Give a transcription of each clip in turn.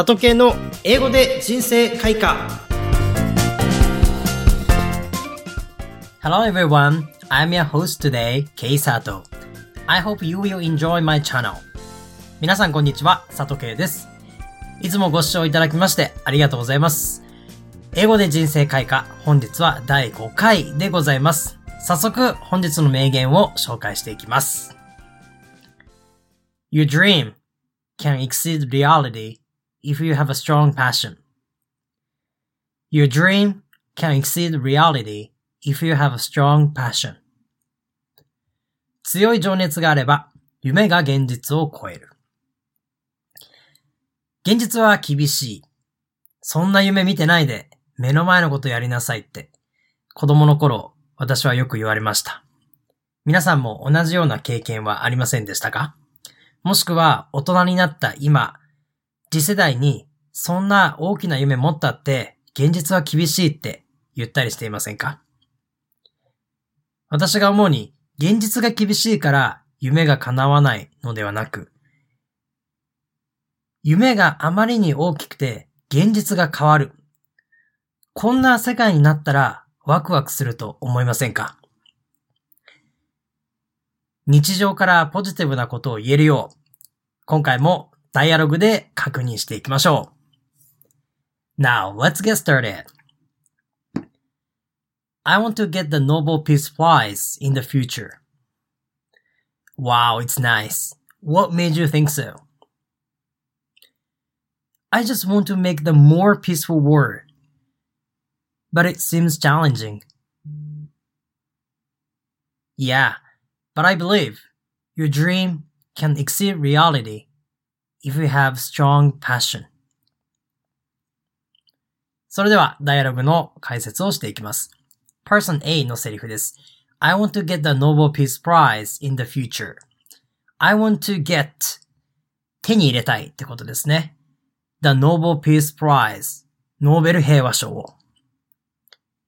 里系の英語で人生開花 Hello everyone, I'm your host today, K Sato. I hope you will enjoy my channel. 皆さんこんにちは、佐藤圭です。いつもご視聴いただきましてありがとうございます。英語で人生開花、本日は第5回でございます。早速、本日の名言を紹介していきます。Your dream can exceed reality if you have a strong passion. Your dream can exceed reality if you have a strong passion. 強い情熱があれば、夢が現実を超える。現実は厳しい。そんな夢見てないで、目の前のことやりなさいって、子供の頃、私はよく言われました。皆さんも同じような経験はありませんでしたか？もしくは、大人になった今、次世代に、そんな大きな夢持ったって、現実は厳しいって言ったりしていませんか？私が思うに、現実が厳しいから夢が叶わないのではなく、夢があまりに大きくて現実が変わる。こんな世界になったらワクワクすると思いませんか？日常からポジティブなことを言えるよう、今回もダイアログで確認していきましょう。Now, let's get started. I want to get the Nobel Peace Prize in the future. Wow, it's nice. What made you think so? I just want to make the more peaceful world. But it seems challenging. Yeah, but I believe your dream can exceed reality If you have strong passion. それでは、ダイアログの解説をしていきます。Person A のセリフです。I want to get the Nobel Peace Prize in the future. I want to get 手に入れたいってことですね。The Nobel Peace Prize ノーベル平和賞を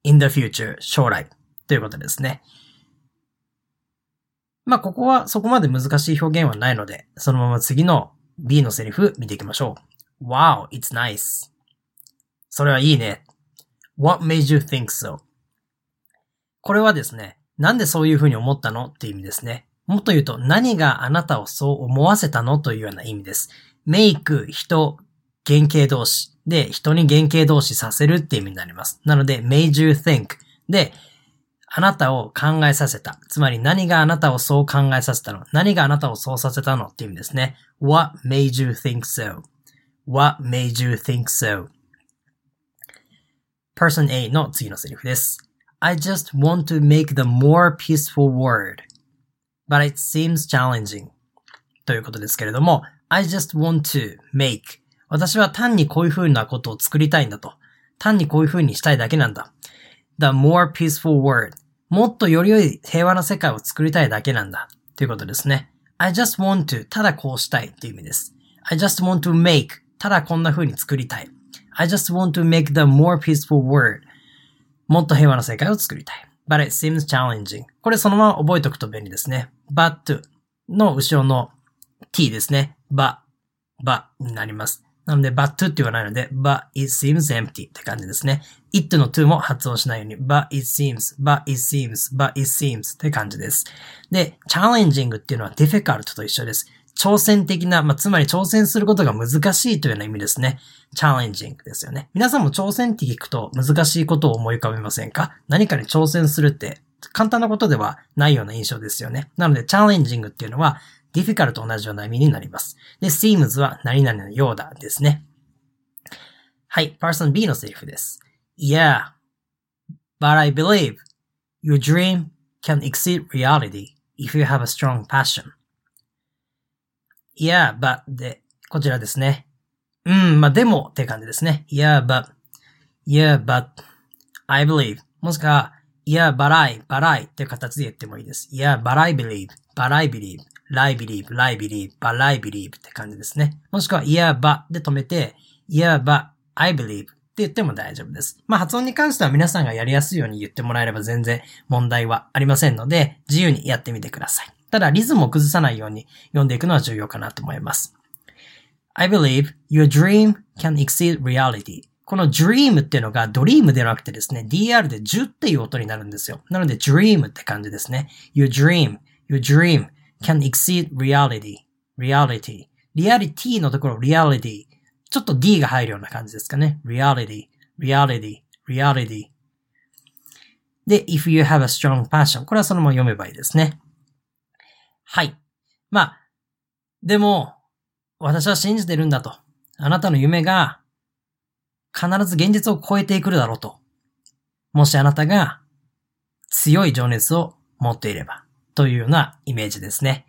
in the future 将来ということですね。まあ、ここはそこまで難しい表現はないので、そのまま次の B のセリフ見ていきましょう。Wow, it's nice. それはいいね。What made you think so? これはですね、なんでそういうふうに思ったのっていう意味ですね。もっと言うと、何があなたをそう思わせたのというような意味です。メイク、人、原型動詞。で、人に原型動詞させるっていう意味になります。なので、made you think で、あなたを考えさせた。つまり何があなたをそう考えさせたの何があなたをそうさせたのっていう意味ですね。What made you think so?What made you think so? Person A の次のセリフです。I just want to make the more peaceful world. But it seems challenging. ということですけれども、I just want to make 私は単にこういう風なことを作りたいんだと。単にこういう風にしたいだけなんだ。The more peaceful world もっとより良い平和な世界を作りたいだけなんだ。ということですね。I just want to ただこうしたいっていう意味です。I just want to make ただこんな風に作りたい。I just want to make the more peaceful world もっと平和な世界を作りたい。But it seems challenging. これそのまま覚えておくと便利ですね。but の後ろの t ですね。but, but になります。なので、but to って言わないので、but it seems empty って感じですね。it の to も発音しないように、but it seems, but it seems, but it seems って感じです。で、challenging っていうのは difficult と一緒です。挑戦的な、まあ、つまり挑戦することが難しいというような意味ですね。challenging ですよね。皆さんも挑戦って聞くと難しいことを思い浮かべませんか？何かに挑戦するって簡単なことではないような印象ですよね。なので、challenging っていうのは difficult と同じような意味になります。で、seems は何々のようだですね。はい、person B のセリフです。Yeah, but I believe your dream can exceed reality if you have a strong passion. Yeah, but で、こちらですね。うん、まあ、でもって感じですね。Yeah, but, yeah, but, I believe. もしくは、Yeah, but I, but I っていう形で言ってもいいです。Yeah, but I believe, but I believe. I believe, I believe, but I believe って感じですね。もしくは yeah, but で止めて yeah, but I believe って言っても大丈夫です。まあ発音に関しては皆さんがやりやすいように言ってもらえれば全然問題はありませんので、自由にやってみてください。ただリズムを崩さないように読んでいくのは重要かなと思います。I believe your dream can exceed reality. この dream っていうのが dream ではなくてですね、dr で10っていう音になるんですよ。なので dream って感じですね。Your dream, your dream can exceed reality, reality. reality のところ reality. ちょっと d が入るような感じですかね。reality, reality, reality. で、if you have a strong passion. これはそのまま読めばいいですね。はい。まあ、でも、私は信じてるんだと。あなたの夢が必ず現実を超えていくだろうと。もしあなたが強い情熱を持っていればというようなイメージですね。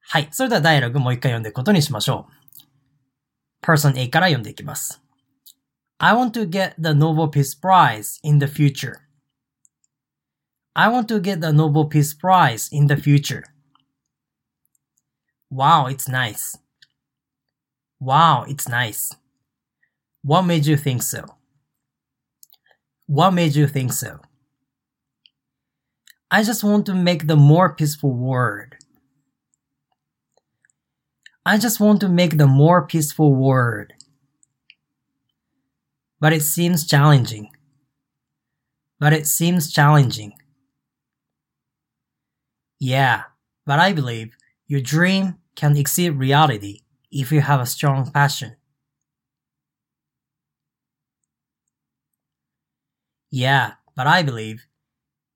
はい。それではダイアログもう一回読んでいくことにしましょう。person A から読んでいきます。I want to get the Nobel Peace Prize in the future. I want to get the Nobel Peace Prize in the future. Wow, it's nice. Wow, it's nice. What made you think so? What made you think so? I just want to make the more peaceful world. I just want to make the more peaceful world. But it seems challenging. But it seems challenging. Yeah, but I believe your dream can exceed reality if you have a strong passion. Yeah, but I believe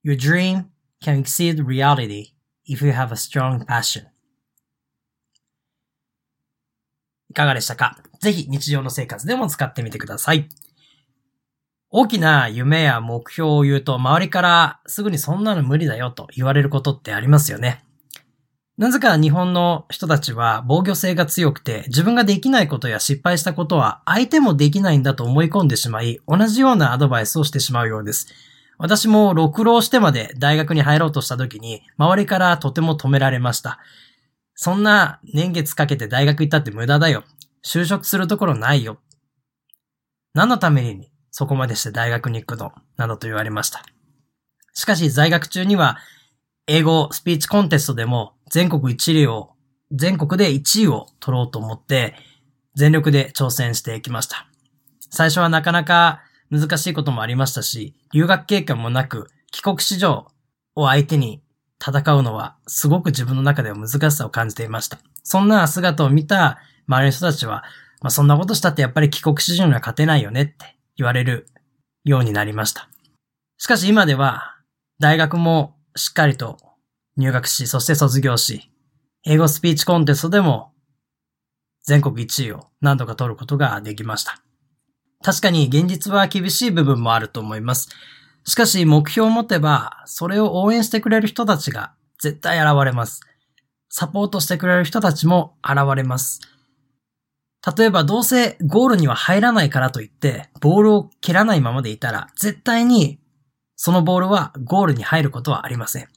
your dream can exceed reality if you have a strong passion. いかがでしたか？ぜひ日常の生活でも使ってみてください。大きな夢や目標を言うと周りからすぐにそんなの無理だよと言われることってありますよね。なぜか日本の人たちは防御性が強くて自分ができないことや失敗したことは相手もできないんだと思い込んでしまい同じようなアドバイスをしてしまうようです。私も六浪してまで大学に入ろうとした時に周りからとても止められました。そんな年月かけて大学行ったって無駄だよ。就職するところないよ。何のためにそこまでして大学に行くの？などと言われました。しかし在学中には英語スピーチコンテストでも全国一位を、全国で1位を取ろうと思って、全力で挑戦していきました。最初はなかなか難しいこともありましたし、留学経験もなく、帰国子女を相手に戦うのはすごく自分の中では難しさを感じていました。そんな姿を見た周りの人たちは、まあ、そんなことしたってやっぱり帰国子女には勝てないよねって言われるようになりました。しかし今では大学もしっかりと入学し、そして卒業し、英語スピーチコンテストでも全国1位を何度か取ることができました。確かに現実は厳しい部分もあると思います。しかし目標を持てば、それを応援してくれる人たちが絶対現れます。サポートしてくれる人たちも現れます。例えばどうせゴールには入らないからといって、ボールを蹴らないままでいたら、絶対にそのボールはゴールに入ることはありません。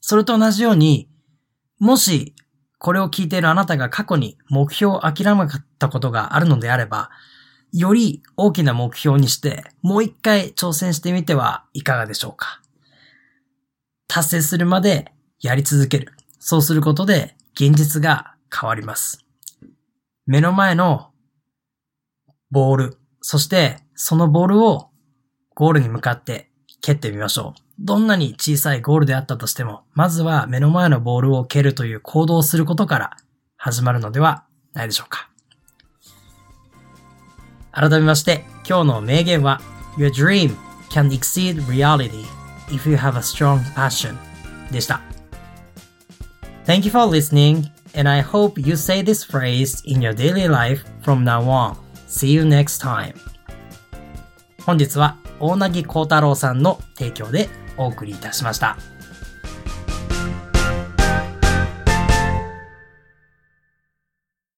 それと同じように、もしこれを聞いているあなたが過去に目標を諦めたことがあるのであれば、より大きな目標にして、もう一回挑戦してみてはいかがでしょうか。達成するまでやり続ける。そうすることで現実が変わります。目の前のボール、そしてそのボールをゴールに向かって蹴ってみましょう。どんなに小さいゴールであったとしても、まずは目の前のボールを蹴るという行動をすることから始まるのではないでしょうか。改めまして、今日の名言は Your dream can exceed reality if you have a strong passion でした。Thank you for listening and I hope you say this phrase in your daily life from now on. See you next time. 本日は大凪幸太郎さんの提供でお送りいたしました。